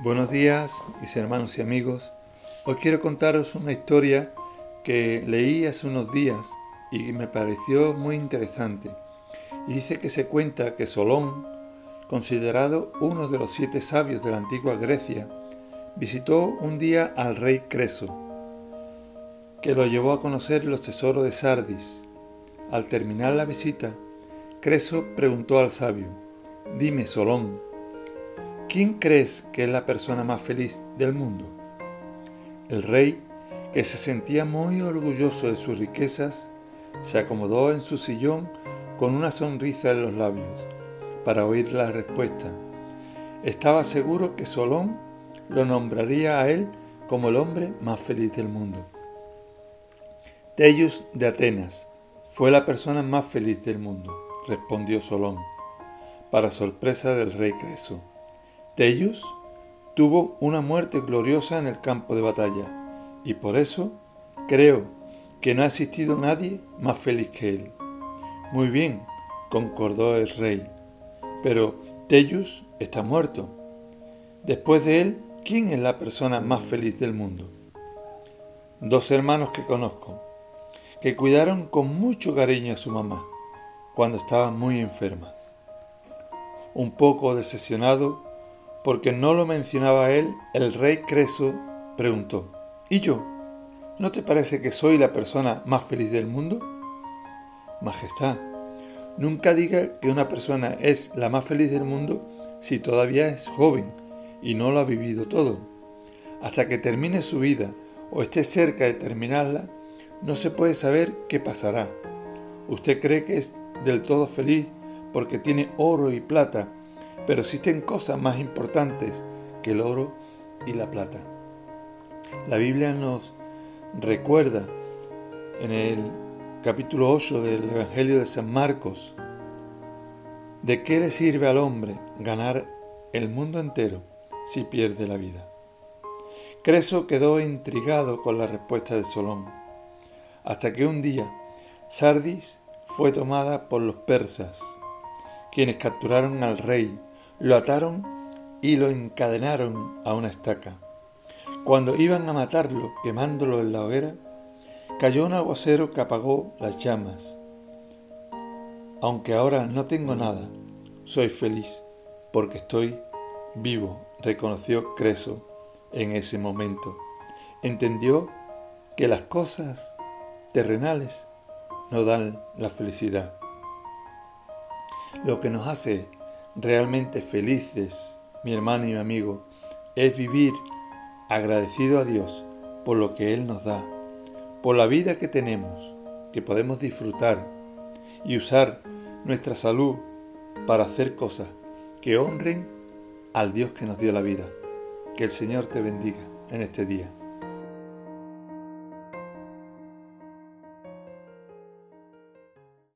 Buenos días, mis hermanos y amigos. Hoy quiero contaros una historia que leí hace unos días y me pareció muy interesante. Y dice que se cuenta que Solón, considerado uno de los siete sabios de la antigua Grecia, visitó un día al rey Creso, que lo llevó a conocer los tesoros de Sardis. Al terminar la visita, Creso preguntó al sabio, Dime, Solón, ¿Quién crees que es la persona más feliz del mundo? El rey, que se sentía muy orgulloso de sus riquezas, se acomodó en su sillón con una sonrisa en los labios para oír la respuesta. Estaba seguro que Solón lo nombraría a él como el hombre más feliz del mundo. Tellus de Atenas fue la persona más feliz del mundo, respondió Solón, para sorpresa del rey Creso. Tellus tuvo una muerte gloriosa en el campo de batalla y por eso creo que no ha existido nadie más feliz que él. Muy bien, concordó el rey, pero Tellus está muerto. Después de él, ¿quién es la persona más feliz del mundo? Dos hermanos que conozco, que cuidaron con mucho cariño a su mamá cuando estaba muy enferma. Un poco decepcionado, porque no lo mencionaba él, el rey Creso preguntó, ¿Y yo? ¿No te parece que soy la persona más feliz del mundo? Majestad, nunca diga que una persona es la más feliz del mundo si todavía es joven y no lo ha vivido todo. Hasta que termine su vida o esté cerca de terminarla, no se puede saber qué pasará. Usted cree que es del todo feliz porque tiene oro y plata pero existen cosas más importantes que el oro y la plata. La Biblia nos recuerda en el capítulo 8 del Evangelio de San Marcos de qué le sirve al hombre ganar el mundo entero si pierde la vida. Creso quedó intrigado con la respuesta de Solón, hasta que un día Sardis fue tomada por los persas, quienes capturaron al rey lo ataron y lo encadenaron a una estaca. Cuando iban a matarlo quemándolo en la hoguera, cayó un aguacero que apagó las llamas. Aunque ahora no tengo nada, soy feliz porque estoy vivo, reconoció Creso en ese momento. Entendió que las cosas terrenales no dan la felicidad. Lo que nos hace realmente felices, mi hermano y mi amigo, es vivir agradecido a Dios por lo que Él nos da, por la vida que tenemos, que podemos disfrutar y usar nuestra salud para hacer cosas que honren al Dios que nos dio la vida. Que el Señor te bendiga en este día.